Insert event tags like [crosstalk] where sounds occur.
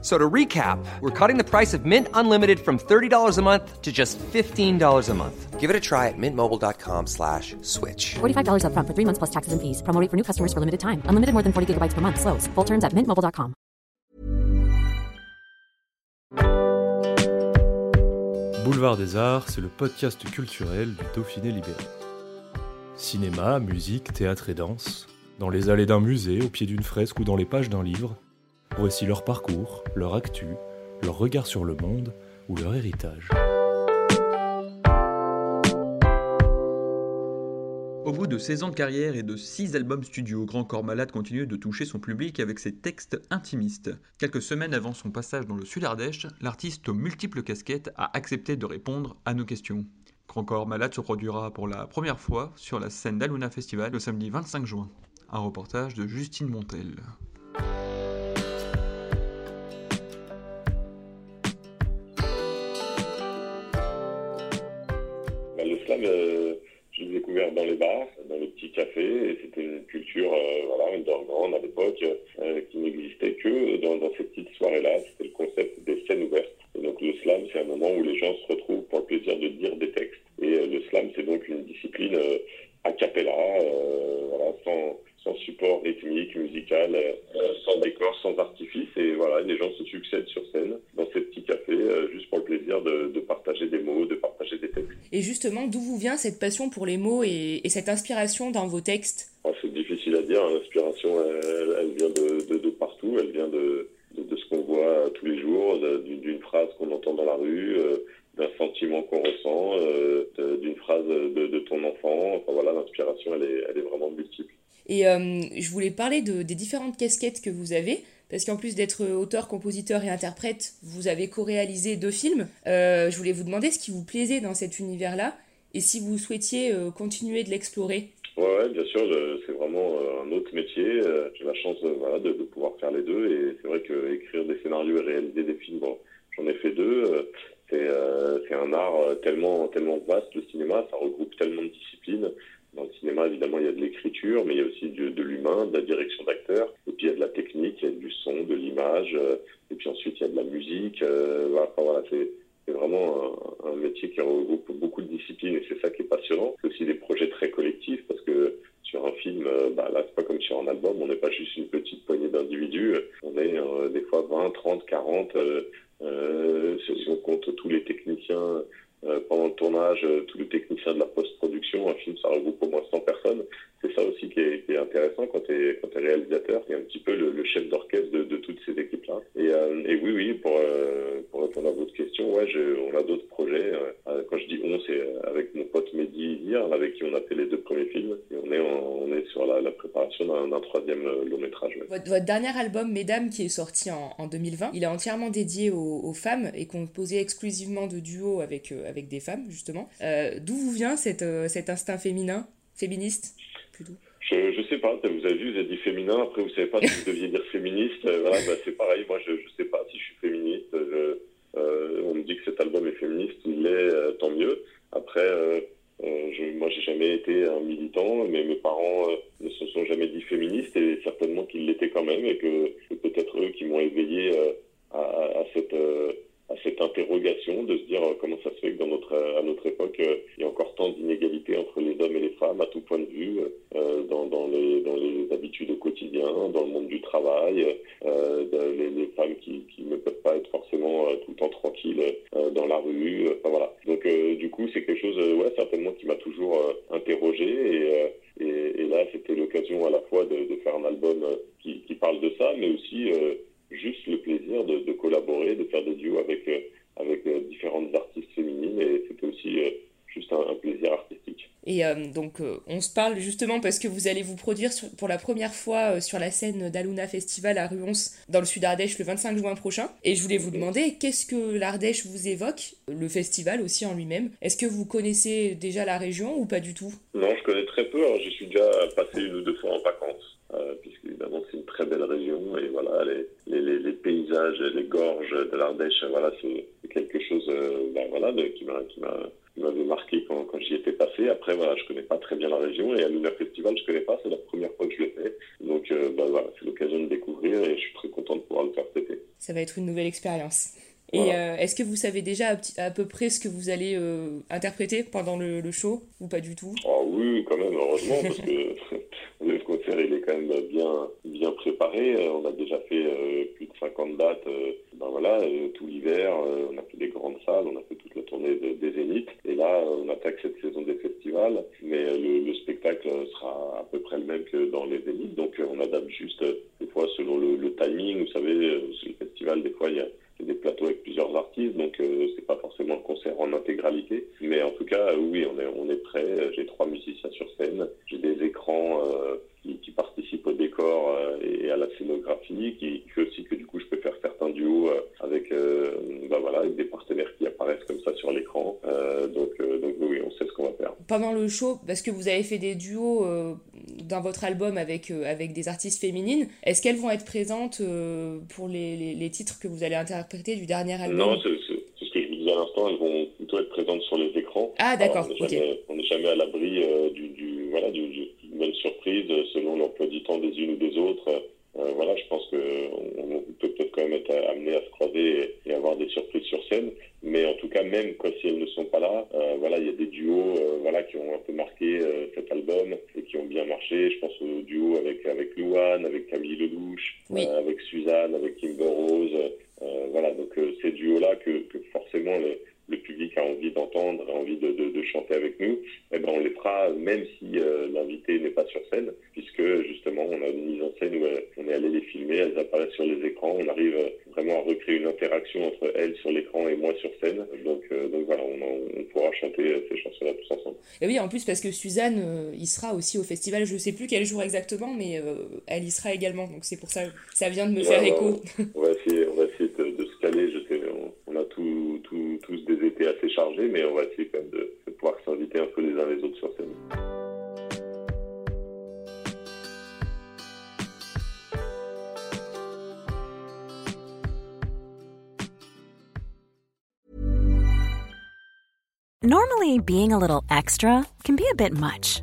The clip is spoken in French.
So to recap, we're cutting the price of Mint Unlimited from $30 a month to just $15 a month. Give it a try at mintmobile.com slash switch. $45 upfront for three months plus taxes and fees. Promo rate for new customers for limited time. Unlimited more than 40 gigabytes per month. Slows. Full terms at mintmobile.com. Boulevard des Arts, c'est le podcast culturel du Dauphiné libéré. Cinéma, musique, théâtre et danse, dans les allées d'un musée, au pied d'une fresque ou dans les pages d'un livre, voici leur parcours, leur actu, leur regard sur le monde ou leur héritage. Au bout de 16 ans de carrière et de 6 albums studio, Grand Corps Malade continue de toucher son public avec ses textes intimistes. Quelques semaines avant son passage dans le Sud-Ardèche, l'artiste aux multiples casquettes a accepté de répondre à nos questions. Grand Corps Malade se produira pour la première fois sur la scène d'Aluna Festival le samedi 25 juin. Un reportage de Justine Montel. Bah, le je l'ai découvert dans les bars, dans les petits cafés, et c'était une culture, euh, voilà, underground à l'époque, euh, qui n'existait que dans, ces petites soirées-là. C'était le concept des scènes ouvertes. Et donc le slam, c'est un moment où les gens se retrouvent pour le plaisir de dire des textes. Et euh, le slam, c'est donc une discipline euh, a cappella, voilà, sans, support rythmique, musical, sans décor, sans artifice. Les gens se succèdent sur scène dans ces petits cafés, euh, juste pour le plaisir de, de partager des mots, de partager des textes. Et justement, d'où vous vient cette passion pour les mots et, et cette inspiration dans vos textes? Ah, C'est difficile à dire, l'inspiration, elle, elle vient de, de, de partout, elle vient de, ce qu'on voit tous les jours, d'une phrase qu'on entend dans la rue, euh, d'un sentiment qu'on ressent, euh, d'une phrase de, de ton enfant. Enfin voilà, l'inspiration, elle est, elle est vraiment multiple. Et euh, je voulais parler de, des différentes casquettes que vous avez, parce qu'en plus d'être auteur, compositeur et interprète, vous avez co-réalisé deux films. Euh, je voulais vous demander ce qui vous plaisait dans cet univers-là, et si vous souhaitiez euh, continuer de l'explorer. Ouais, ouais, bien sûr, c'est vraiment euh, un autre métier. J'ai la chance voilà, de, pouvoir faire les deux. Et c'est vrai que écrire des scénarios et réaliser des films, bon, j'en ai fait deux. C'est un art tellement, tellement vaste, le cinéma, ça regroupe tellement de disciplines. Dans le cinéma, évidemment, il y a de l'écriture, mais il y a aussi de l'humain, de la direction d'acteur. Puis il y a de la technique, il y a du son, de l'image. euh, et puis ensuite, il y a de la musique. euh, voilà, c'est vraiment un, métier qui regroupe beaucoup de disciplines et c'est ça qui est passionnant. C'est aussi des projets très collectifs parce que sur un film, euh, bah, là, c'est pas comme sur un album, on n'est pas juste une petite poignée d'individus. On est des fois 20, 30, 40. Euh, euh, si on compte tous les techniciens euh, pendant le tournage, euh, tous les techniciens de la post-production, un film, ça regroupe au moins 100 personnes. C'est ça aussi qui est, qui est intéressant quand tu es, es réalisateur. Tu un petit peu le, le chef d'orchestre de, de toutes ces équipes-là. Et, euh, et oui, oui, pour, euh, répondre à votre question, ouais, je, on a d'autres projets. Euh, quand je dis on, c'est avec mon pote Mehdi Izir, avec qui on a fait les deux premiers films. Et on est, en- on est sur la, la préparation d'un troisième euh, long métrage. ouais. Votre, votre dernier album, Mesdames, qui est sorti en, en 2020, il est entièrement dédié aux, aux femmes et composé exclusivement de duos avec, euh, avec des femmes, justement. Euh, D'où vous vient cette, euh, cet instinct féminin, féministe, plutôt? Je, je sais pas, vous avez vu, vous avez dit féminin, après vous savez pas si vous deviez dire féministe, Euh, voilà, bah, c'est pareil, moi je, je sais pas si je suis féministe, Je- euh, on me dit que cet album est féministe, il l'est, euh, tant mieux. Après, euh, euh, je, moi j'ai jamais été un militant, mais mes parents ne se sont jamais dit féministes et certainement qu'ils l'étaient quand même et que c'est peut-être eux qui m'ont éveillé à cette... cette interrogation de se dire euh, comment ça se fait que dans notre, à notre époque, euh, il y a encore tant d'inégalités entre les hommes et les femmes à tout point de vue, euh, dans, dans, les, dans les habitudes au quotidien, dans le monde du travail, les, femmes qui, ne peuvent pas être forcément tout le temps tranquilles dans la rue. Enfin, voilà. Donc du coup, c'est quelque chose, ouais, certainement qui m'a toujours interrogé et, et, là, c'était l'occasion à la fois de, faire un album qui, parle de ça, mais aussi juste le plaisir de, de collaborer, de faire des duos avec, euh, avec euh, différentes artistes féminines et c'était aussi euh, juste un, un plaisir artistique. Et euh, donc, euh, on se parle justement parce que vous allez vous produire sur- pour la première fois euh, sur la scène d'Aluna Festival à Ruons, dans le Sud-Ardèche, le 25 juin prochain. Et je voulais vous demander, qu'est-ce que l'Ardèche vous évoque Le festival aussi en lui-même? Est-ce que vous connaissez déjà la région ou pas du tout? Non, je connais très peu. Alors, j'y suis déjà passé une ou deux fois en vacances, euh, puisque évidemment c'est une très belle région et voilà, les, paysages, les gorges de l'Ardèche, voilà, c'est quelque chose ben, voilà, de, qui m'a m'avait marqué quand, quand j'y étais passé. Après, voilà, je connais pas très bien la région et à Luna Festival, je connais pas. C'est la première fois que je le fais. Donc, ben, voilà, c'est l'occasion de découvrir et je suis très content de pouvoir le faire cet été. Ça va être une nouvelle expérience. Et euh, est-ce que vous savez déjà à, peu près ce que vous allez euh, interpréter pendant le, show ou pas du tout? Ah oui, quand même, heureusement, parce que [laughs] le concert il est quand même bien bien préparé. Euh, on a déjà fait plus de 50 dates. ben voilà, tout l'hiver, on a fait des grandes salles, on a fait toute la tournée des Zéniths. Et là, on attaque cette saison des festivals, mais le, spectacle sera à peu près le même que dans les Zéniths. Donc on adapte juste des fois selon le, le timing. Vous savez, sur le festival, des fois il y a des plateaux avec plusieurs artistes, donc euh, c'est pas forcément un concert en intégralité. Mais en tout cas, oui, on est, on est prêt. J'ai trois musiciens sur scène, j'ai des écrans euh, qui, participent euh, et à la scénographie, qui, fait aussi que du coup je peux faire certains duos avec, bah voilà, avec des partenaires qui apparaissent comme ça sur l'écran. donc, donc oui, on sait ce qu'on va faire. Pendant le show, parce que vous avez fait des duos dans votre album avec, euh, avec des artistes féminines. Est-ce qu'elles vont être présentes euh, pour les, les, titres que vous allez interpréter du dernier album? Non, c'est ce que je vous disais à l'instant, elles vont plutôt être présentes sur les écrans. Ah d'accord, On n'est jamais, à l'abri euh, du, du, voilà, d'une bonne surprise selon l'emploi du temps des unes ou des autres. voilà, je pense qu'on on peut peut-être quand même être amené à se croiser et, avoir des surprises sur scène. Mais en tout cas, même quoi, si elles ne sont pas là, voilà, il y a des duos voilà, qui ont un peu marqué cet album qui ont bien marché. Je pense au duo avec, avec Louane, avec Camille Ledouche, euh, avec Suzanne, avec Kimber Rose. Euh, voilà, donc euh, ces duos-là que, que forcément le, le, public a envie d'entendre, a envie de, de, de, chanter avec nous, eh ben on les fera même si l'invité n'est pas sur scène, puisque justement on a une mise en scène où on est allé les filmer, elles apparaissent sur les écrans, on arrive vraiment à recréer une interaction entre elles sur l'écran et moi sur scène. Donc, donc voilà, on, on pourra chanter ces chansons-là tous ensemble. Et oui, en plus parce que Suzanne, euh, il sera aussi au festival, je sais plus quel jour exactement, mais euh, elle y sera également. Donc c'est pour ça que ça vient de me faire écho. On va essayer, on va quand même de, de pouvoir s'inviter un peu les uns les autres sur scène. Normally, being a little extra can be a bit much,